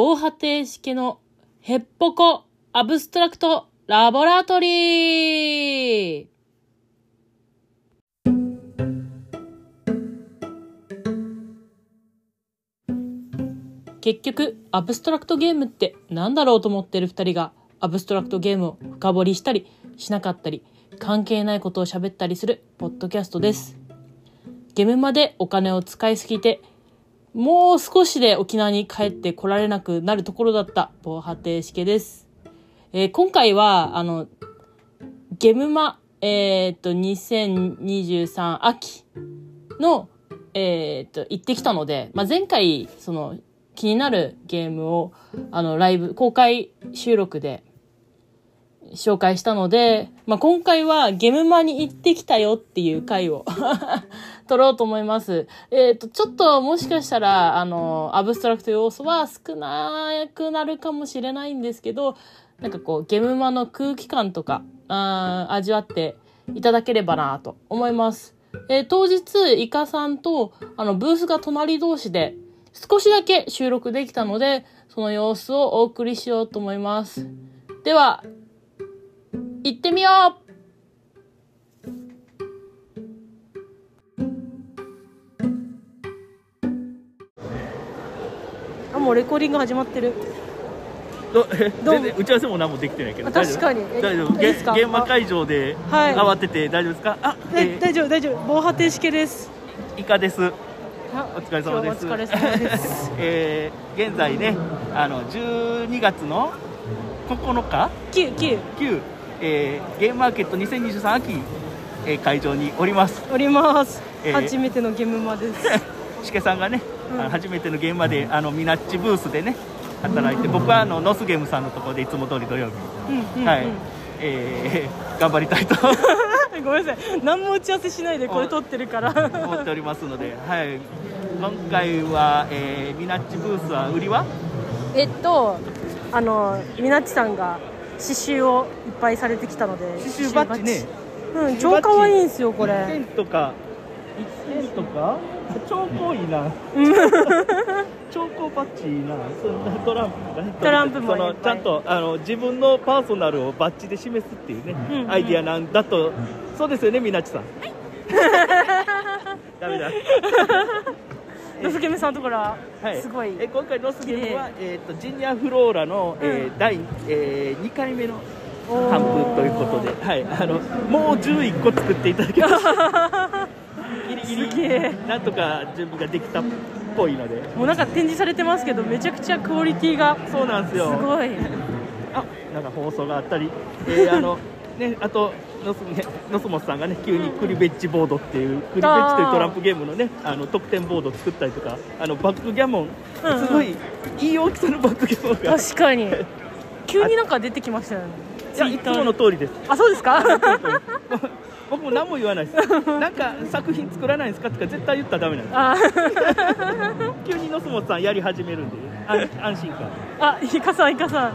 防波堤式のヘッポコアブストラクトラボラトリー結局、アブストラクトゲームって何だろうと思ってる二人が、アブストラクトゲームを深掘りしたり、しなかったり、関係ないことを喋ったりするポッドキャストです。ゲームまでお金を使いすぎて、もう少しで沖縄に帰って来られなくなるところだった防波堤式です。えー今回は、あの、ゲムマ、えーっと、2023秋の、えーっと、行ってきたので、まあ、前回、その、気になるゲームを、あの、ライブ、公開収録で紹介したので、まあ、今回はゲムマに行ってきたよっていう回を 撮ろうと思います。えっ、と、ちょっともしかしたら、あの、アブストラクト要素は少なくなるかもしれないんですけど、なんかこう、ゲムマの空気感とか、あ味わっていただければなと思います。えー当日、イカさんと、あの、ブースが隣同士で、少しだけ収録できたので、その様子をお送りしようと思います。では、行ってみよう。あ、もうレコーディング始まってる。ど う？全然打ち合わせも何もできてないけどあ確かに。え大丈夫？いいですか？げ現場会場ではい。慌てて大丈夫ですか、あ、ええ大丈夫、大丈夫。防波堤式です。ーイカです。あお疲れ様です。お疲れ様です。えー現在ねあの12月の9日？九九。9、えーゲームマーケット2023秋、えー会場におりますおります。えー初めてのゲームマです。しけさんがね、うん初めてのゲームまであのミナッチブースでね働いて僕はあのノスゲームさんのところでいつも通り土曜日、うんうん、うん。はい、えー 頑張りたいと ごめんなさい。何も打ち合わせしないでこれ撮ってるから。思っておりますので、はい、今回は、えーミナッチブースは売りは？えっと、あの、みなっちさんが刺繍をいっぱいされてきたので。刺繍バッジね。うん、超可愛いんですよ、こ1れ。点とか1点とか？超高いな。超高バッジいいな。そんなトランプトランプもそのちゃんとあの自分のパーソナルをバッジで示すっていうね、うんうん。アイディアなんだと。そうですよねみなっちさん。ダメだ のすけめさんのところははい、すごい。え今回のスゲームは、えー、とジニアフローラの、えー第、え2回目の頒布ということで、はい、あのもう11個作っていただきました ギリギリ。なんとか準備ができたっぽいので。もうなんか展示されてますけど、めちゃくちゃクオリティがそうなんですすよごい。あなんか放送があったり、えーあの ね、あとノス,、ね、ノスモスさんがね急にクリベッジボードっていうクリベッジというトランプゲームのねあの得点ボードを作ったりとかあのバックギャモン。うんうん。すごいいい大きさのバックギャモンが。確かに。急になんか出てきましたよね。いやいつもの通りです。あ、そうですか？僕も何も言わないです。なんか作品作らないんですか？とか絶対言ったらダメなんです。あ、急にノスモスさんやり始めるんで安安心感。あ、イカさん、イカさん。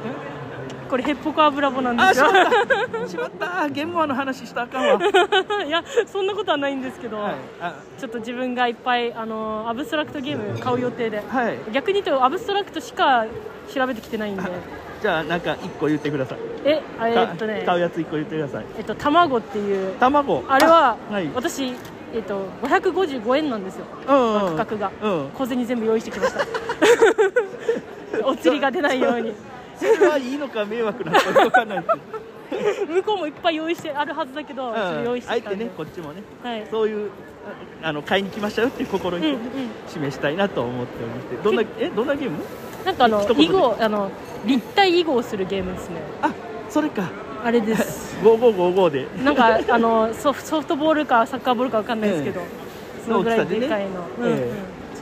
これヘッポコ油ボなんですよあしま。ったしまったゲームマの話したらあかんわ、いや、そんなことはないんですけど、はいあちょっと自分がいっぱい、あの、アブストラクトゲーム買う予定で。はい逆に言うと、アブストラクトしか調べてきてないんで。じゃあなんか1個言ってくださいえ、あえっとね、買うやつ1個言ってくださいえっと、卵っていう、卵？あれは、はい私、えっと、555円なんですよ。うんうん価格が。うん小銭全部用意してきました。お釣りが出ないように。それはいいのか迷惑なのか分かんないです向こうもいっぱい用意してあるはずだけど、けど、ちょっと用意うん、して。あえてねこっちもね。はい。そういうああの買いに来ましたよっていう心意気をうんうん。示したいなと思っておりまして。どんなえどんなゲーム？なんかあの囲碁あの立体囲碁をするゲームですね。あそれか。あれです。5555で。なんかあのソフソフトボールかサッカーボールかわかんないですけど、そのぐらいでかいの。うんうん。え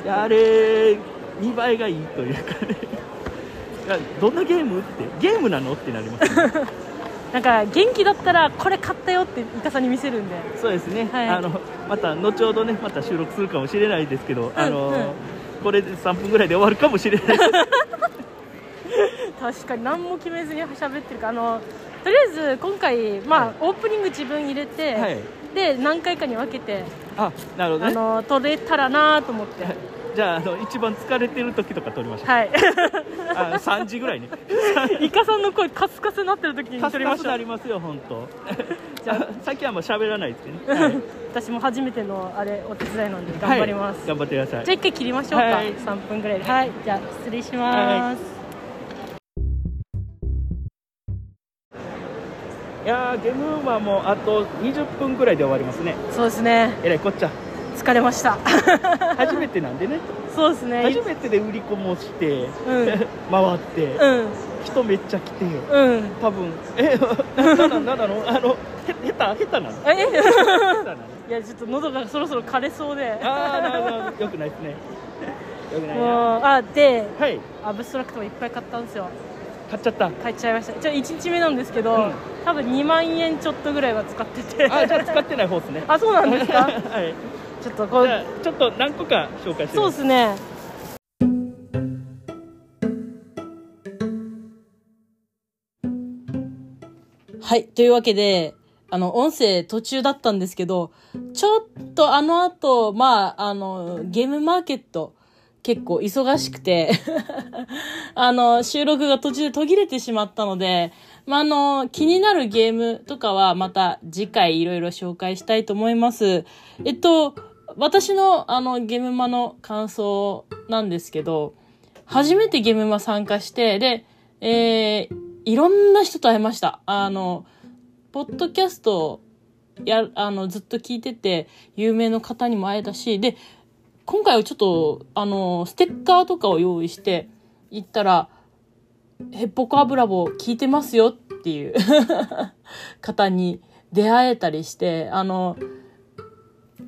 いやあれ見栄えがいいというかねどんなゲームってゲームなのってなります、ね、なんか元気だったらこれ買ったよってイカさんに見せるんで。そうですね、はい。あのまた後ほどねまた収録するかもしれないですけど、あのうん。これで3分ぐらいで終わるかもしれない。確かに何も決めずに喋ってるか。らあのとりあえず今回まあ、はい。オープニング自分入れて、はい。で何回かに分けて、あなるほどね。あの撮れたらなと思って。じゃああの一番疲れてる時とか撮りましょう。はい。あ3時ぐらいね イカさんの声カスカスになってる時にカスカス撮りましょう。なりますよ本当。じゃあさっきはもう喋らないですけどね、はい。私も初めてのあれお手伝いなんで頑張ります、はい。頑張ってください。じゃあ一回切りましょうか、はい。3分ぐらいで。はい。じゃあ失礼します、い。やーゲームウーマーもあと20分ぐらいで終わりますね。そうですね。えらいこっちゃ疲れました。初めてなんでね。そうですね。初めてで売り子もして、うん。回って、うん。人めっちゃ来てうん。多分えなんなのあのへ下手下手なの？え？いやちょっと喉がそろそろ枯れそうで。ああなるほど。よくないですね。よくないな。あではい。アブストラクトもいっぱい買ったんですよ。買っちゃった。買っちゃいました。じゃあ1日目なんですけど、うん。多分2万円ちょっとぐらいは使ってて。あじゃあ使ってない方ですね。あそうなんですか？はいちょっとこうちょっと何個か紹介してそうですねはいというわけであの音声途中だったんですけどちょっとあの後まああのゲームマーケット結構忙しくて あの収録が途中で途切れてしまったのでまあ、あの、気になるゲームとかはまた次回いろいろ紹介したいと思います。えっと、私のあのゲームマの感想なんですけど、初めてゲームマ参加して、で、えー、いろんな人と会いました。あの、ポッドキャストや、あの、ずっと聞いてて、有名の方にも会えたし、で、今回はちょっと、あの、ステッカーとかを用意して、行ったら、ヘッポコ油棒聞いてますよっていう 方に出会えたりして、あの、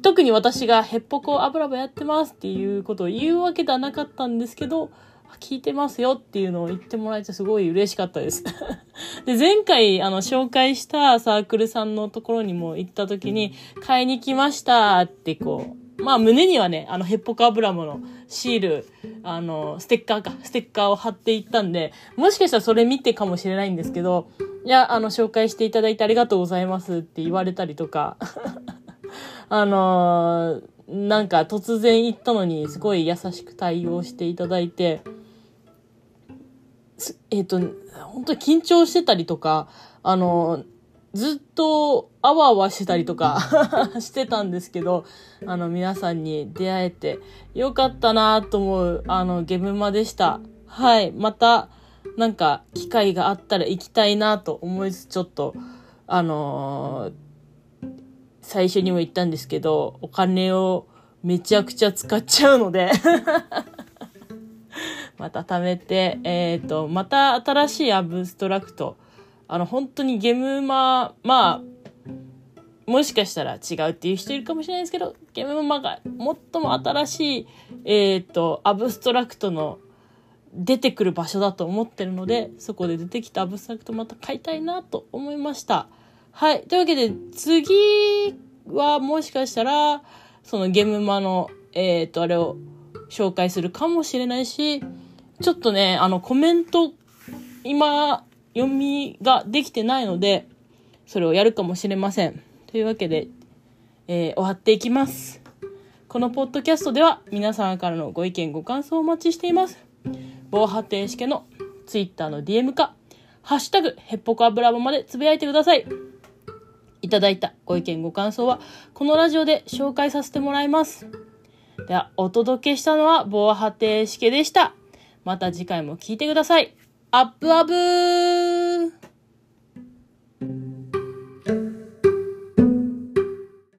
特に私がヘッポコ油棒やってますっていうことを言うわけではなかったんですけど、聞いてますよっていうのを言ってもらえてすごい嬉しかったです。で、前回あの紹介したサークルさんのところにも行った時に、買いに来ましたってこう、まあ胸にはね、あのヘッポコ油棒のシール、あの、ステッカーか、ステッカーを貼っていったんで、もしかしたらそれ見てかもしれないんですけど、いや、あの、紹介していただいてありがとうございますって言われたりとか、あのーなんか突然行ったのにすごい優しく対応していただいて、えっ、と、本当に緊張してたりとか、あのずっとあわあわしてたりとか してたんですけど、あの皆さんに出会えてよかったなと思うあのゲムマでした。はい。またなんか機会があったら行きたいなと思いつつちょっとあのー最初にも言ったんですけど、お金をめちゃくちゃ使っちゃうので また貯めて、えっ、と、また新しいアブストラクト、あの、本当にゲームマ、まあ、もしかしたら違うっていう人いるかもしれないですけど、ゲームマが最も新しい、えっ、と、アブストラクトの出てくる場所だと思ってるので、そこで出てきたアブストラクトまた買いたいなと思いました。はい。というわけで、次はもしかしたら、そのゲームマの、えっ、と、あれを紹介するかもしれないし、ちょっとね、あの、コメント、今、読みができてないので、それをやるかもしれません。というわけで、えー終わっていきます。このポッドキャストでは皆様からのご意見ご感想をお待ちしています。防波堤式のツイッターの DM か、ハッシュタグ、ヘッポコ油ボまでつぶやいてください。いただいたご意見ご感想は、このラジオで紹介させてもらいます。では、お届けしたのは防波堤式でした。また次回も聞いてください。アップアブー